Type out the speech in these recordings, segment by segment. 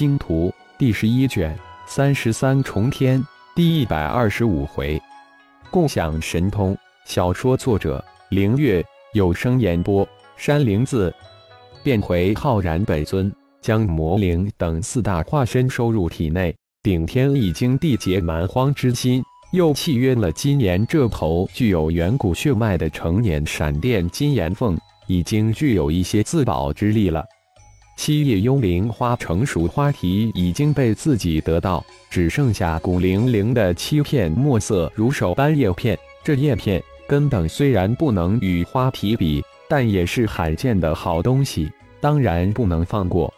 星图》第十一卷三十三重天第一百二十五回，共享神通。小说作者：凌月，有声演播：山灵子。变回浩然本尊，将魔灵等四大化身收入体内。顶天已经缔结蛮荒之心，又契约了今年这头具有远古血脉的成年闪电金岩凤，已经具有一些自保之力了。七叶幽灵花成熟花体已经被自己得到，只剩下古灵灵的七片墨色如手般叶片。这叶片根本虽然不能与花体比，但也是罕见的好东西，当然不能放过。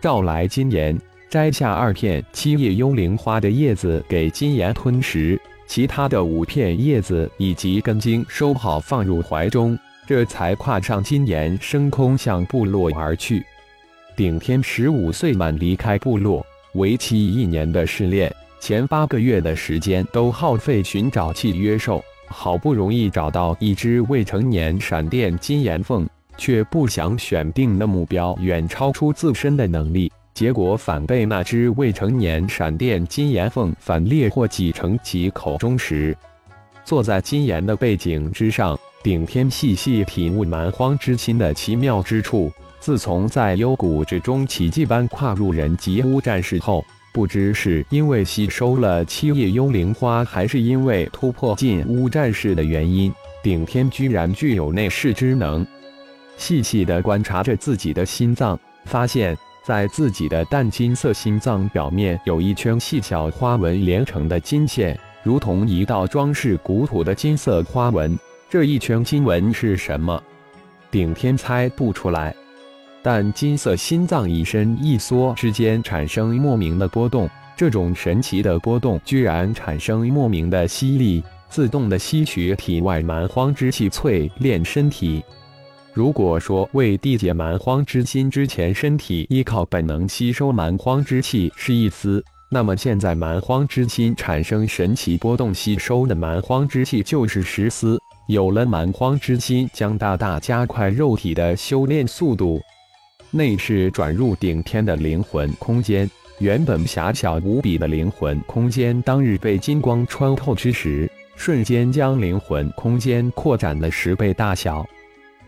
召来金岩。摘下二片七叶幽灵花的叶子给金岩吞食，其他的五片叶子以及根茎收好放入怀中，这才跨上金岩，升空向部落而去。顶天十五岁满离开部落，为期一年的试炼，前八个月的时间都耗费寻找契约兽，好不容易找到一只未成年闪电金岩凤，却不想选定的目标远超出自身的能力。结果反被那只未成年闪电金岩凤反猎获挤成其口中食。坐在金岩的背景之上，顶天细细体悟蛮荒之心的奇妙之处。自从在幽谷之中奇迹般跨入人级乌战士后，不知是因为吸收了七叶幽灵花，还是因为突破进乌战士的原因，顶天居然具有内视之能。细细地观察着自己的心脏，发现。在自己的淡金色心脏表面有一圈细小花纹连成的金线，如同一道装饰古土的金色花纹。这一圈金纹是什么？顶天猜不出来。但金色心脏一伸一缩之间产生莫名的波动，这种神奇的波动居然产生莫名的吸力，自动的吸取体外蛮荒之气，淬炼身体。如果说为缔结蛮荒之心之前，身体依靠本能吸收蛮荒之气是一丝，那么现在蛮荒之心产生神奇波动，吸收的蛮荒之气就是十丝。有了蛮荒之心，将大大加快肉体的修炼速度。内视转入顶天的灵魂空间，原本狭小无比的灵魂空间，当日被金光穿透之时，瞬间将灵魂空间扩展了十倍大小。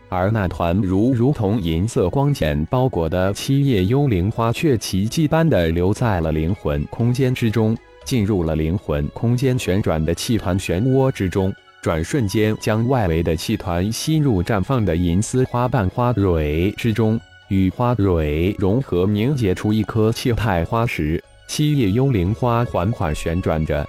而那团如如同银色光茧包裹的七叶幽灵花，却奇迹般的留在了灵魂空间之中，进入了灵魂空间旋转的气团漩涡之中，转瞬间将外围的气团吸入绽放的银丝花瓣花蕊之中，与花蕊融合凝结出一颗气态花石。七叶幽灵花缓缓旋转着，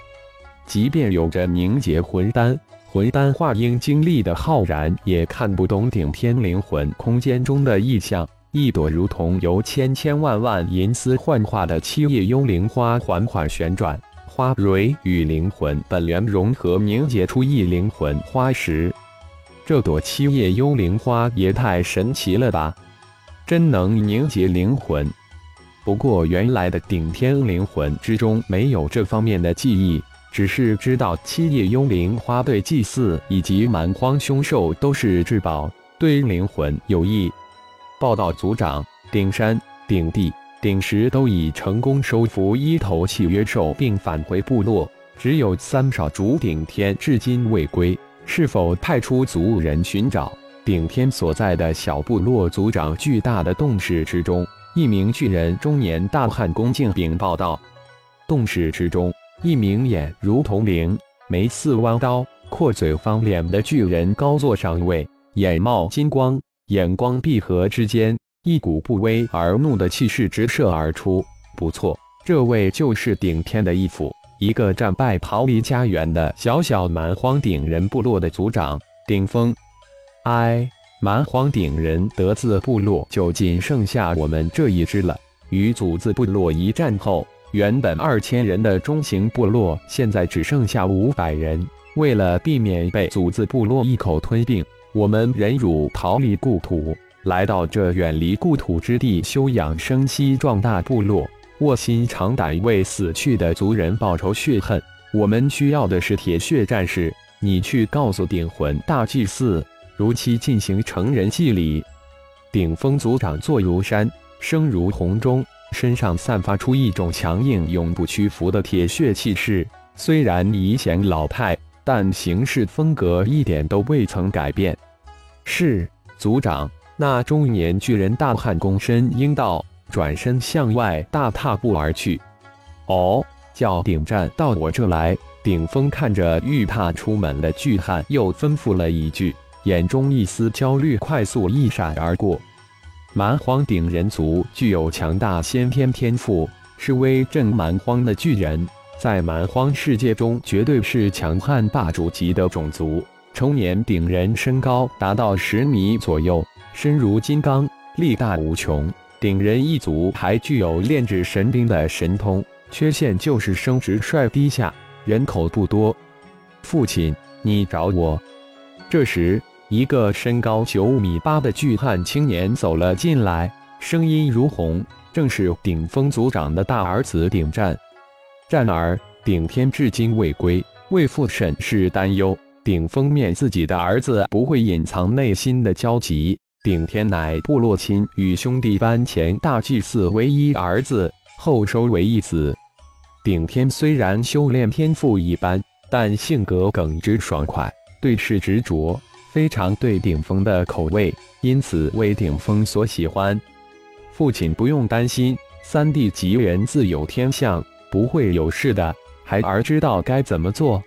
即便有着凝结魂丹。魂丹化婴经历的浩然也看不懂顶天灵魂空间中的异象。一朵如同由千千万万银丝幻化的七叶幽灵花缓缓旋转，花蕊与灵魂本源融合，凝结出一灵魂花石。这朵七叶幽灵花也太神奇了吧！真能凝结灵魂。不过原来的顶天灵魂之中没有这方面的记忆。只是知道七叶幽灵花对祭祀以及蛮荒凶兽都是至宝，对灵魂有益。报道族长顶山、顶地、顶石都已成功收服一头契约兽，并返回部落，只有三少主顶天至今未归。是否派出族人寻找顶天所在的小部落？族长巨大的洞室之中，一名巨人中年大汉恭敬禀报道：洞室之中。一名眼如同灵、眉似弯刀、阔嘴方脸的巨人高坐上位，眼冒金光，眼光闭合之间，一股不威而怒的气势直射而出。不错，这位就是顶天的义父，一个战败逃离家园的小小蛮荒顶人部落的族长顶峰。哎，蛮荒顶人得自部落就仅剩下我们这一支了。与祖字部落一战后。原本二千人的中型部落，现在只剩下五百人。为了避免被祖字部落一口吞并，我们忍辱逃离故土，来到这远离故土之地休养生息，壮大部落，卧薪尝胆为死去的族人报仇血恨。我们需要的是铁血战士，你去告诉顶魂大祭司，如期进行成人祭礼。顶峰族长坐如山，声如洪钟。身上散发出一种强硬、永不屈服的铁血气势。虽然已显老态，但行事风格一点都未曾改变。是族长，那中年巨人大汉躬身应道，转身向外大踏步而去。哦，叫顶战到我这来。顶峰看着欲踏出门的巨汉，又吩咐了一句，眼中一丝焦虑快速一闪而过。蛮荒顶人族具有强大先天天赋，是威震蛮荒的巨人。在蛮荒世界中，绝对是强悍霸主级的种族。成年顶人身高达到十米左右，身如金刚，力大无穷。顶人一族还具有炼制神兵的神通，缺陷就是生殖率低下，人口不多。父亲，你找我？这时，一个身高九米八的巨汉青年走了进来，声音如虹，正是顶峰族长的大儿子顶战。战儿顶天至今未归，为父甚是担忧。顶峰面自己的儿子不会隐藏内心的焦急。顶天乃部落亲与兄弟班前大祭祀唯一儿子，后收为义子。顶天虽然修炼天赋一般，但性格耿直爽快，对事执着，非常对顶峰的口味，因此为顶峰所喜欢。父亲不用担心，三弟吉人自有天相。不会有事的，孩儿知道该怎么做。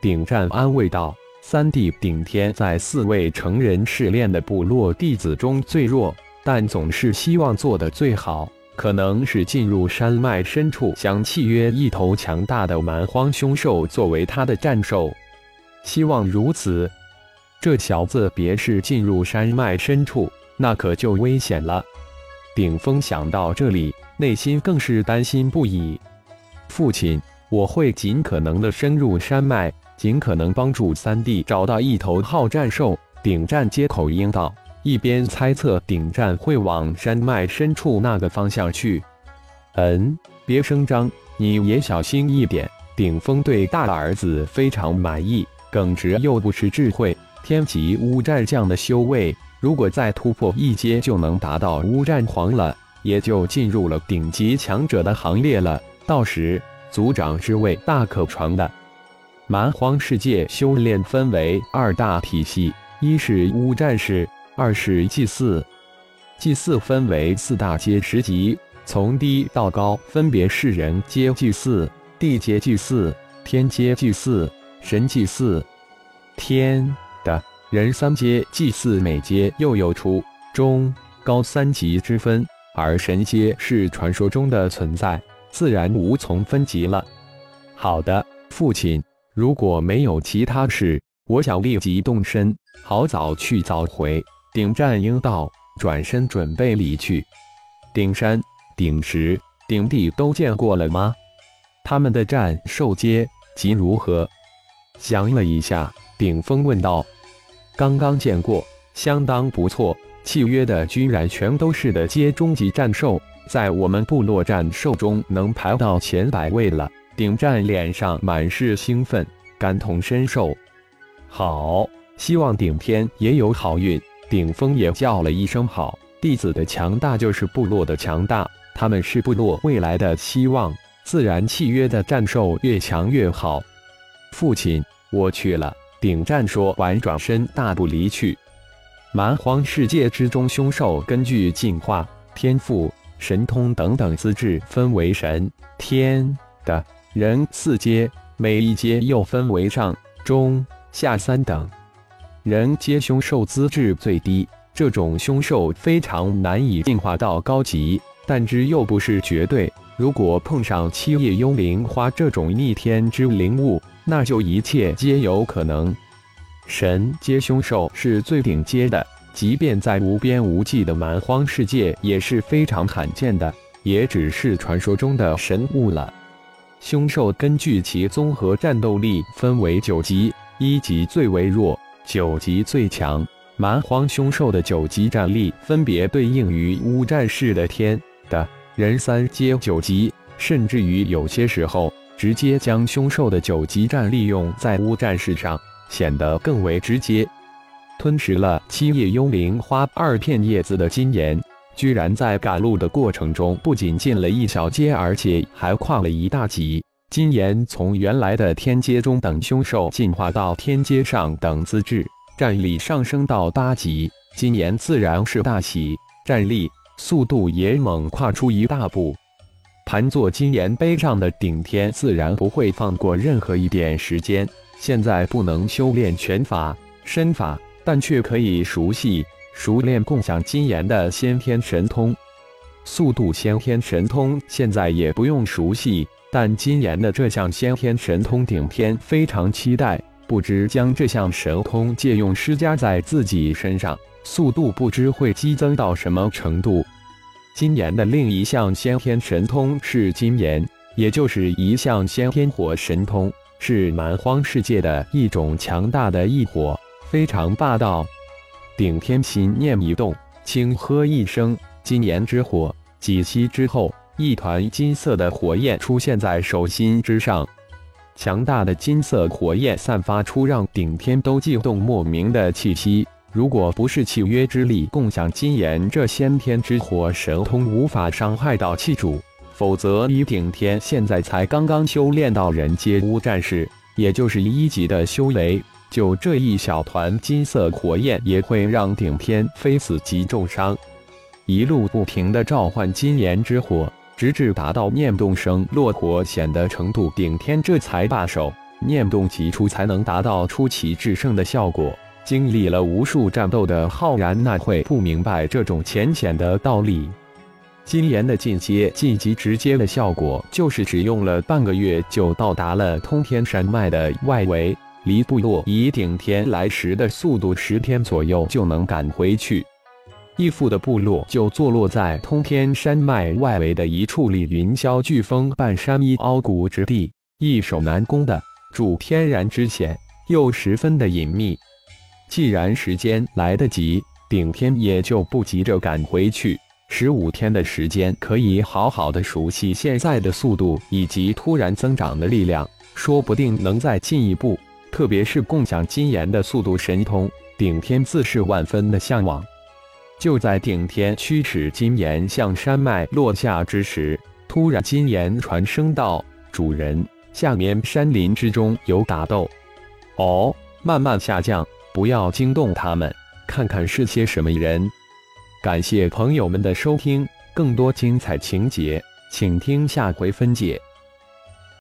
顶战安慰道：“三弟顶天在四位成人试炼的部落弟子中最弱，但总是希望做的最好。可能是进入山脉深处，想契约一头强大的蛮荒凶兽作为他的战兽。希望如此。这小子别是进入山脉深处，那可就危险了。”顶峰想到这里，内心更是担心不已。父亲，我会尽可能的深入山脉，尽可能帮助三弟找到一头好战兽。顶战接口应道，一边猜测顶战会往山脉深处那个方向去。嗯，别声张，你也小心一点。顶峰对大儿子非常满意，耿直又不失智慧，天级乌战将的修为，如果再突破一阶，就能达到乌战皇了，也就进入了顶级强者的行列了。到时，族长之位大可传的。蛮荒世界修炼分为二大体系，一是巫战士，二是祭祀。祭祀分为四大阶十级，从低到高分别是人阶祭祀、地阶祭祀、天阶祭祀、神祭祀。天的人三阶祭祀，每阶又有初、中、高三级之分，而神阶是传说中的存在。自然无从分级了。好的，父亲，如果没有其他事，我想立即动身，好早去早回。顶战应道，转身准备离去。顶山、顶石、顶地都见过了吗？他们的战兽阶级如何？想了一下，顶峰问道：“刚刚见过，相当不错。契约的居然全都是的阶终极战兽。”在我们部落战兽中能排到前百位了。顶战脸上满是兴奋，感同身受。好，希望顶天也有好运。顶峰也叫了一声好。弟子的强大就是部落的强大，他们是部落未来的希望。自然契约的战兽越强越好。父亲，我去了。顶战说完，转身大步离去。蛮荒世界之中，凶兽根据进化天赋。神通等等资质分为神、天的人四阶，每一阶又分为上、中、下三等。人阶凶兽资质最低，这种凶兽非常难以进化到高级，但之又不是绝对。如果碰上七叶幽灵花这种逆天之灵物，那就一切皆有可能。神阶凶兽是最顶阶的。即便在无边无际的蛮荒世界，也是非常罕见的，也只是传说中的神物了。凶兽根据其综合战斗力分为九级，一级最为弱，九级最强。蛮荒凶兽的九级战力分别对应于五战士的天的人三阶九级，甚至于有些时候直接将凶兽的九级战力用在乌战士上，显得更为直接。吞食了七叶幽灵花二片叶子的金岩，居然在赶路的过程中，不仅进了一小阶，而且还跨了一大级。金岩从原来的天阶中等凶兽进化到天阶上等资质，战力上升到八级。金岩自然是大喜，战力、速度也猛跨出一大步。盘坐金岩碑上的顶天自然不会放过任何一点时间。现在不能修炼拳法、身法，但却可以熟悉。熟练共享金岩的先天神通，速度先天神通现在也不用熟悉，但金岩的这项先天神通顶天非常期待，不知将这项神通借用施加在自己身上，速度不知会激增到什么程度。金岩的另一项先天神通是金岩，也就是一项先天火神通，是蛮荒世界的一种强大的异火，非常霸道。顶天心念一动，轻喝一声“金炎之火”，几息之后，一团金色的火焰出现在手心之上。强大的金色火焰散发出让顶天都悸动莫名的气息。如果不是契约之力共享金炎这先天之火神通无法伤害到气主，否则以顶天现在才刚刚修炼到人阶乌战士，也就是一级的修为。就这一小团金色火焰，也会让顶天非死即重伤。一路不停的召唤金炎之火，直至达到念动生落火显的程度，顶天这才罢手。念动即出，才能达到出奇制胜的效果。经历了无数战斗的浩然，那会不明白这种浅浅的道理。金炎的进阶晋级直接的效果，就是只用了半个月就到达了通天山脉的外围。离部落以顶天来时的速度，十天左右就能赶回去。义父的部落就坐落在通天山脉外围的一处里云霄巨峰半山一凹谷之地，易守难攻的，主天然之险，又十分的隐秘。既然时间来得及，顶天也就不急着赶回去。十五天的时间，可以好好的熟悉现在的速度以及突然增长的力量，说不定能再进一步。特别是共享金岩的速度神通，顶天自是万分的向往。就在顶天驱使金岩向山脉落下之时，突然金岩传声道：“主人，下面山林之中有打斗。”哦，慢慢下降，不要惊动他们，看看是些什么人。感谢朋友们的收听，更多精彩情节，请听下回分解。